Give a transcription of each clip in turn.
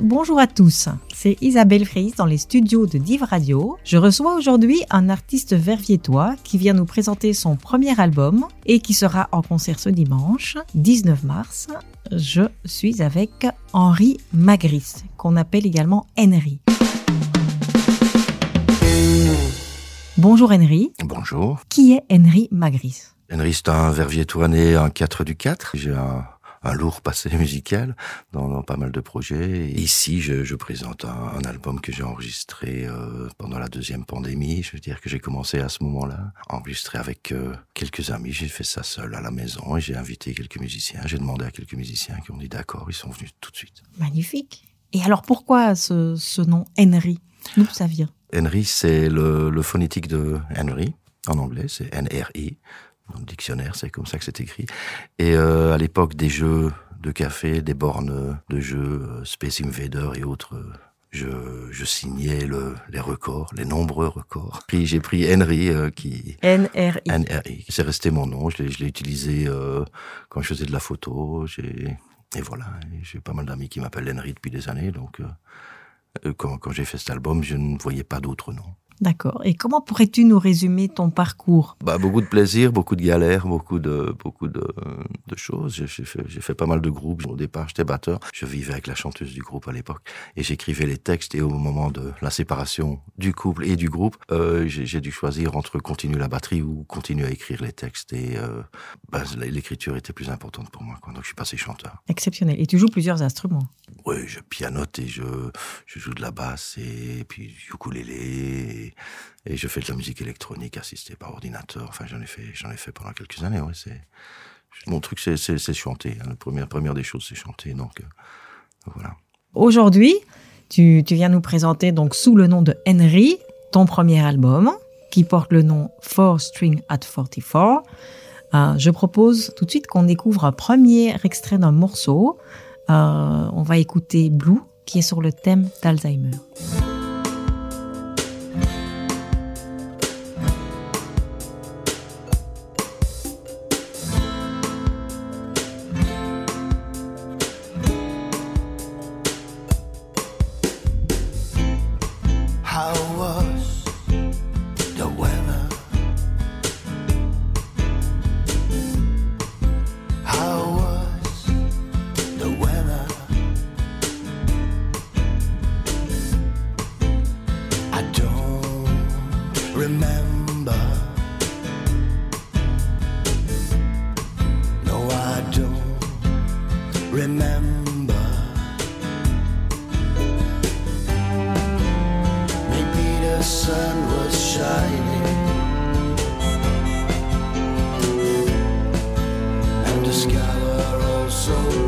bonjour à tous. C'est Isabelle Fréis dans les studios de Div Radio. Je reçois aujourd'hui un artiste verviétois qui vient nous présenter son premier album et qui sera en concert ce dimanche, 19 mars. Je suis avec Henri Magris, qu'on appelle également Henry. Bonjour Henry. Bonjour. Qui est Henry Magris? Henry, c'est un verviétois né en 4 du 4. J'ai un un lourd passé musical dans, pas mal de projets. ici, je, je présente un, un, album que j'ai enregistré euh, pendant la deuxième pandémie. Je veux dire que j'ai commencé à ce moment-là, enregistré avec euh, quelques amis. J'ai fait ça seul à la maison et j'ai invité quelques musiciens. J'ai demandé à quelques musiciens qui ont dit d'accord, ils sont venus tout de suite. Magnifique. Et alors pourquoi ce, ce nom Henry? D'où ça vient? Henry, c'est le, le phonétique de Henry en anglais, c'est N-R-I dans le dictionnaire, c'est comme ça que c'est écrit. Et euh, à l'époque des jeux de café, des bornes de jeux, euh, Space Invader et autres, euh, je, je signais le, les records, les nombreux records. Puis j'ai pris Henry euh, qui N-R-I. N-R-I. C'est resté mon nom. Je l'ai utilisé euh, quand je faisais de la photo. J'ai et voilà. J'ai pas mal d'amis qui m'appellent Henry depuis des années. Donc quand, quand j'ai fait cet album, je ne voyais pas d'autre nom. D'accord. Et comment pourrais-tu nous résumer ton parcours? Bah, Beaucoup de plaisir, beaucoup de galères, beaucoup de, beaucoup de, de choses. J'ai fait, fait, pas mal de groupes. Au départ, j'étais batteur. Je vivais avec la chanteuse du groupe à l'époque. Et j'écrivais les textes. Et au moment de la séparation du couple et du groupe, euh, j'ai dû choisir entre continuer la batterie ou continuer à écrire les textes. Et euh, bah, l'écriture était plus importante pour moi. Quoi. Donc je suis passé chanteur. Exceptionnel. Et tu joues plusieurs instruments Oui, je pianote et je, joue de la basse et puis du ukulélé. Et, je fais de la musique électronique assistée par ordinateur. Enfin, j'en ai fait, j'en ai fait pendant quelques années. Ouais, c'est mon truc, c'est chanter. Hein. La première, première des choses, c'est chanter. Donc euh, voilà. Aujourd'hui, tu, tu, viens nous présenter donc sous le nom de Henry ton premier album qui porte le nom Four String at 44. Euh, je propose tout de suite qu'on découvre un premier extrait d'un morceau. Euh, on va écouter Blue qui est sur le thème d'Alzheimer. the sun was shining. And a scour also.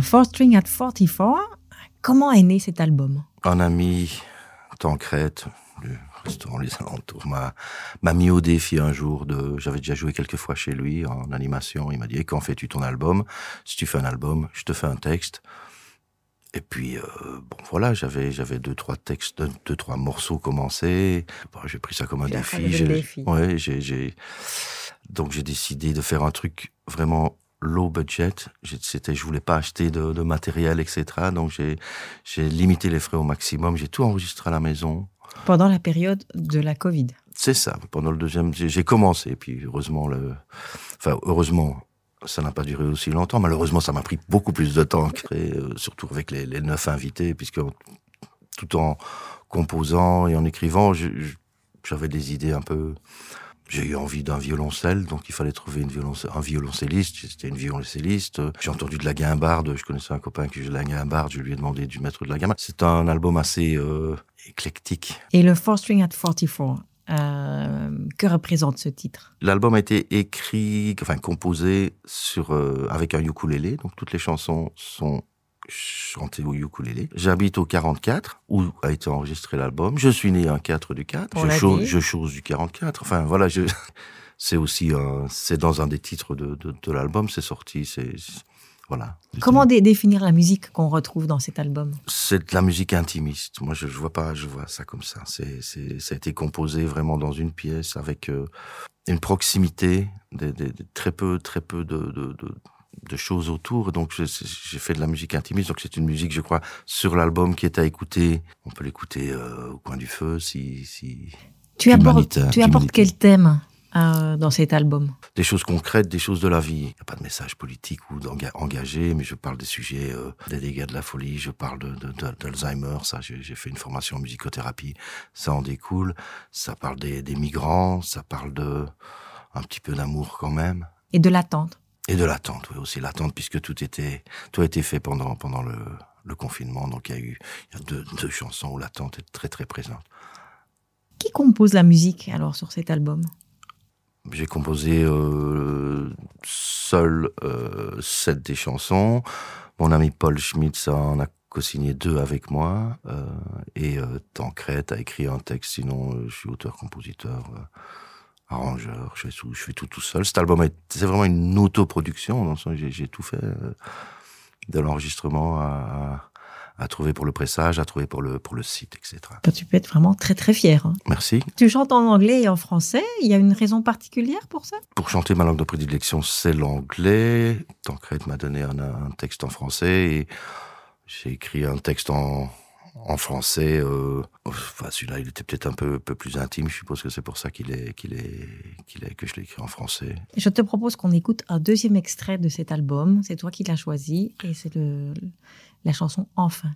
Un Four String at 44. Comment est né cet album? Un ami, Tancrète, du restaurant Les Alentours, m'a, mis au défi un jour de, j'avais déjà joué quelques fois chez lui en animation. Il m'a dit, Eh, quand fais-tu ton album? Si tu fais un album, je te fais un texte. Et puis, euh, bon, voilà, j'avais, j'avais deux, trois textes, deux, trois morceaux commencés. Bon, j'ai pris ça comme un défi. défi. Ouais, j'ai, j'ai, donc j'ai décidé de faire un truc vraiment low budget. C'était, je voulais pas acheter de, de matériel, etc. Donc j'ai, limité les frais au maximum. J'ai tout enregistré à la maison. Pendant la période de la Covid. C'est ça. Pendant le deuxième, j'ai commencé. Puis heureusement, le, enfin heureusement, ça n'a pas duré aussi longtemps. Malheureusement, ça m'a pris beaucoup plus de temps, créer, euh, surtout avec les, les neuf invités, puisque tout en composant et en écrivant, j'avais des idées un peu. J'ai eu envie d'un violoncelle, donc il fallait trouver une violonce- un violoncelliste. C'était une violoncelliste. J'ai entendu de la guimbarde. Je connaissais un copain qui jouait de la guimbarde. Je lui ai demandé de mettre de la guimbarde. C'est un album assez euh, éclectique. Et le Four String at 44. euh, que représente ce titre? L'album a été écrit, enfin composé sur euh, avec un ukulélé, donc toutes les chansons sont chantées au ukulélé. J'habite au 44 où a été enregistré l'album. Je suis né un 4 du 4. On je chose, je chose du 44. Enfin voilà, je c'est aussi un, c'est dans un des titres de, de, de l'album, c'est sorti, c'est voilà. Comment dé- définir la musique qu'on retrouve dans cet album? C'est de la musique intimiste. Moi, je, je vois pas, je vois ça comme ça. C'est, c'est, ça a été composé vraiment dans une pièce avec euh, une proximité, des, des- des- très peu, très peu de, de, de, de choses autour. Donc, j'ai fait de la musique intimiste. Donc, c'est une musique, je crois, sur l'album qui est à écouter. On peut l'écouter euh, au coin du feu, si, si Tu apportes, tu apportes quel thème euh, dans cet album? Des choses concrètes, des choses de la vie. Il n'y a pas de message politique ou engagé, mais je parle des sujets, euh, des dégâts de la folie, je parle de, de- de- d'Alzheimer, ça, j'ai, j'ai fait une formation en musicothérapie, ça en découle. Ça parle des, des migrants, ça parle de un petit peu d'amour quand même. Et de l'attente Et de l'attente, oui, aussi l'attente, puisque tout était, tout a été fait pendant, pendant le, le confinement. Donc il y a eu, il y a deux, deux chansons où l'attente est très, très présente. Qui compose la musique alors sur cet album? J'ai composé euh, seul euh, sept des chansons. Mon ami Paul Schmitz en a co-signé deux avec moi. euh, et euh, Tancrète a écrit un texte. Sinon, je suis auteur-compositeur, arrangeur. Je fais, tout, je fais tout tout seul. Cet album, est- c'est vraiment une autoproduction. Dans le j'ai, j'ai tout fait. euh, de l'enregistrement à, à, à trouver pour le pressage, à trouver pour le, pour le site, etc. Enfin, Tu peux être vraiment très très fier. hein. Merci. Tu chantes en anglais et en français. Il y a une raison particulière pour ça? Pour chanter ma langue de prédilection, c'est l'anglais. Tancrède m'a donné un, un texte en français et j'ai écrit un texte en, en français. Euh, enfin, celui-là, il était peut-être un peu, plus intime. Je suppose que c'est pour ça qu'il est, qu'il est, qu'il est, que je l'ai écrit en français. Je te propose qu'on écoute un deuxième extrait de cet album. C'est toi qui l'as choisi et c'est la chanson Enfin.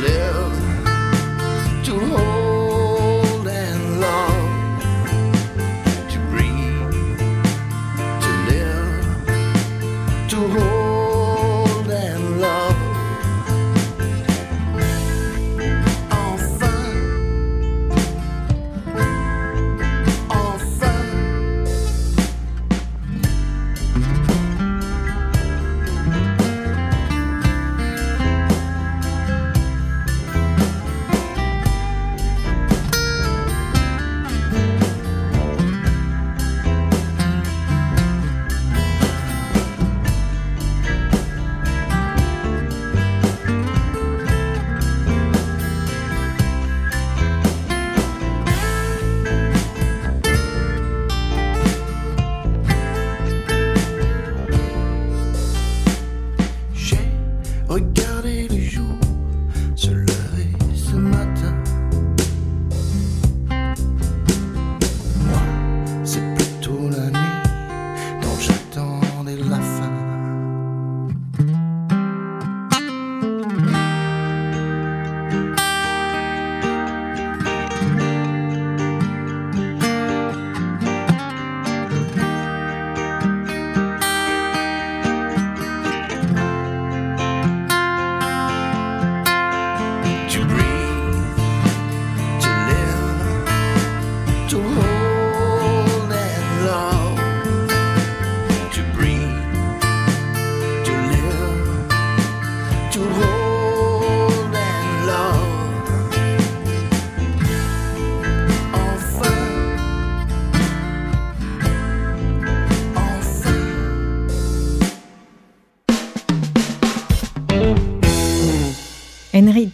Live, to hold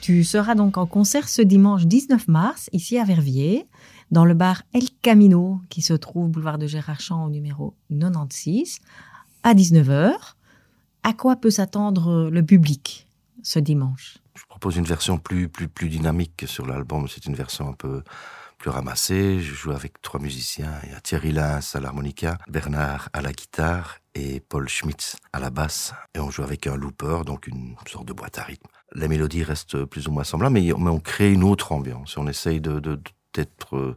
Tu seras donc en concert ce dimanche 19 mars, ici à Verviers, dans le bar El Camino, qui se trouve boulevard de Gérard Champ au numéro 96, à 19h. À quoi peut s'attendre le public ce dimanche? Je propose une version plus, plus, plus dynamique que sur l'album. C'est une version un peu plus ramassée. Je joue avec trois musiciens. Il y a Thierry Lins à l'harmonica, Bernard à la guitare et Paul Schmitz à la basse. Et on joue avec un looper, donc une sorte de boîte à rythme. Les mélodies restent plus ou moins semblables, mais on, mais on crée une autre ambiance. On essaye de, d'être, euh,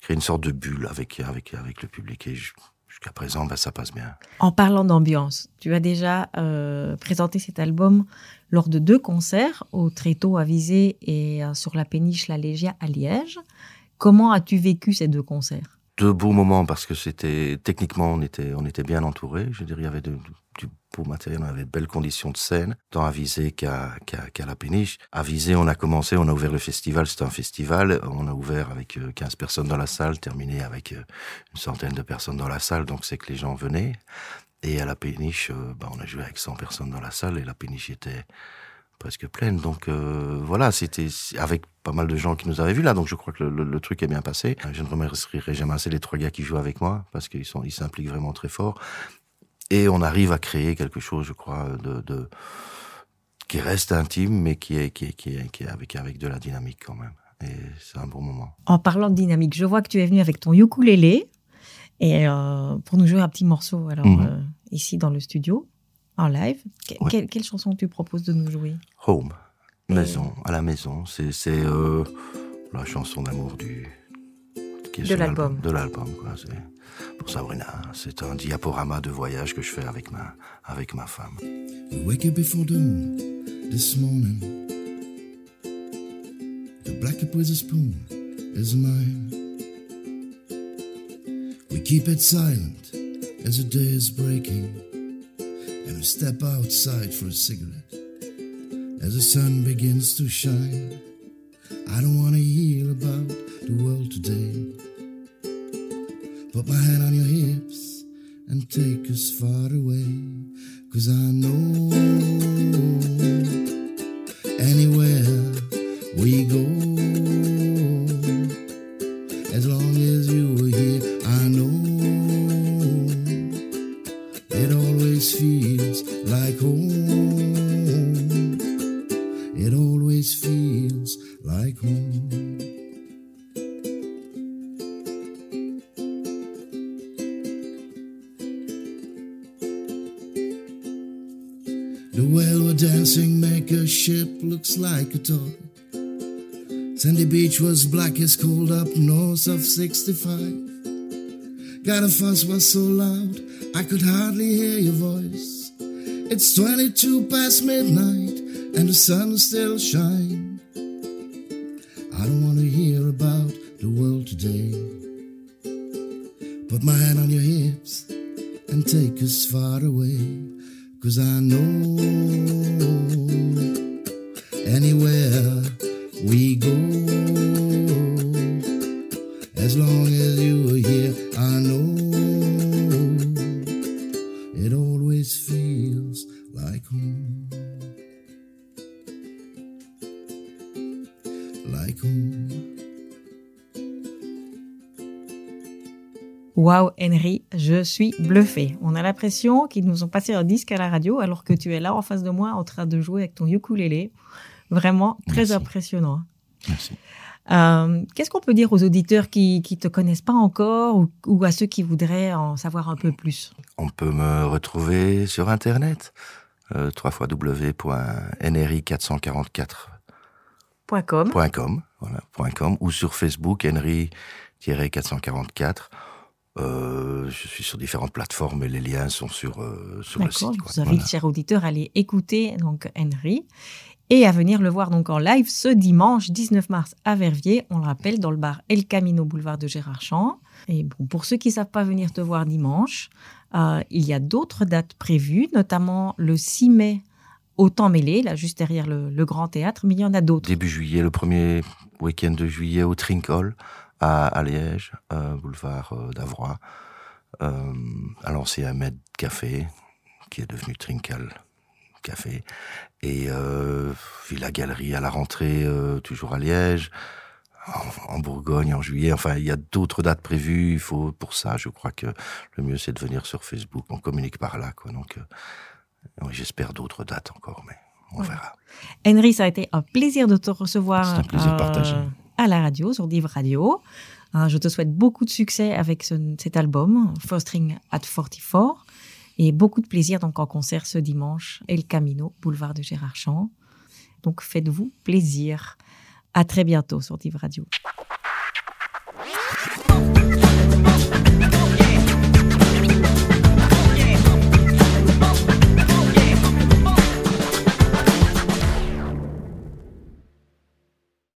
créer une sorte de bulle avec, avec, avec le public. Et jusqu'à présent, ben, ça passe bien. En parlant d'ambiance, tu as déjà euh, présenté cet album lors de deux concerts, au Tréteau à Visé et euh, sur la péniche La Légia à Liège. Comment as-tu vécu ces deux concerts? Deux beaux moments parce que c'était techniquement on était on était bien entouré. Je dire il y avait de- du beau matériel, on avait de belles conditions de scène, tant à Visé qu'à la péniche. À Visé on a commencé, on a ouvert le festival, c'était un festival, on a ouvert avec euh, 15 personnes dans la salle, terminé avec euh, une centaine de personnes dans la salle, donc c'est que les gens venaient. Et à la péniche, euh, bah, on a joué avec 100 personnes dans la salle et la péniche était presque pleine. Donc euh, voilà, c'était avec pas mal de gens qui nous avaient vus là. Donc je crois que le, le, truc est bien passé. Je ne remercierai jamais assez les trois gars qui jouent avec moi parce qu'ils sont, ils s'impliquent vraiment très fort. Et on arrive à créer quelque chose, je crois, de, de qui reste intime, mais qui est, qui est, qui est, qui est avec, avec de la dynamique quand même. Et c'est un bon moment. En parlant de dynamique, je vois que tu es venu avec ton ukulélé et euh, pour nous jouer un petit morceau alors Mhm. euh, ici dans le studio en live. Que- Ouais. quelle, quelle chanson tu proposes de nous jouer? Home, maison, à la maison. C'est c'est euh, la chanson d'amour du qui est De l'album. De l'album, quoi. C'est pour Sabrina. C'est un diaporama de voyage que je fais avec ma avec ma femme. We wake up before dawn this morning. The black cup with a spoon is mine. We keep it silent as the day is breaking. And we step outside for a cigarette as the sun begins to shine. I don't want to hear about the world today. Put my hand on your hips and take us far away. Cause I know anywhere we go, black is cold up north of 65. Got a fuss was so loud, I could hardly hear your voice. It's 22 past midnight, and the sun still shines. I don't want to hear about the world today. Put my hand on your hips and take us far away. Cause I know Waouh, Henry, je suis bluffée. On a l'impression qu'ils nous ont passé un disque à la radio alors que tu es là en face de moi en train de jouer avec ton ukulélé. Vraiment très Merci. impressionnant. Merci. Euh, Qu'est-ce qu'on peut dire aux auditeurs qui ne te connaissent pas encore ou, ou à ceux qui voudraient en savoir un peu plus? On peut me retrouver sur internet euh, www.nri444.com .com. voilà, .com ou sur Facebook Henry-444. Euh, je suis sur différentes plateformes et les liens sont sur euh, sur le site. je vous invite, Voilà. chers auditeurs, à aller écouter donc Henry et à venir le voir donc en live ce dimanche 19 mars à Verviers. On le rappelle, dans le bar El Camino, boulevard de Gérard Champ. Et bon, pour ceux qui ne savent pas venir te voir dimanche, euh, il y a d'autres dates prévues, notamment le 6 mai au Temps Mêlé, là juste derrière le, le Grand Théâtre, mais il y en a d'autres. Début juillet, le premier week-end de juillet au Trinkol à, à Liège, euh, boulevard euh, d'Avroy, euh, à l'ancien Med Café, qui est devenu Trinkal Café, et Villa Galerie à la rentrée, toujours à Liège, en, Bourgogne en juillet. Enfin, il y a d'autres dates prévues. Il faut pour ça, je crois que le mieux c'est de venir sur Facebook. On communique par là, quoi. Donc, euh, j'espère d'autres dates encore, mais on Ouais. verra. Henry, ça a été un plaisir de te recevoir C'est un plaisir partagé. À la radio, sur Div Radio. Euh, je te souhaite beaucoup de succès avec ce- cet album, First String at 44, et beaucoup de plaisir donc en concert ce dimanche, El Camino, boulevard de Gérard Champ. Donc faites-vous plaisir. À très bientôt sur Div Radio.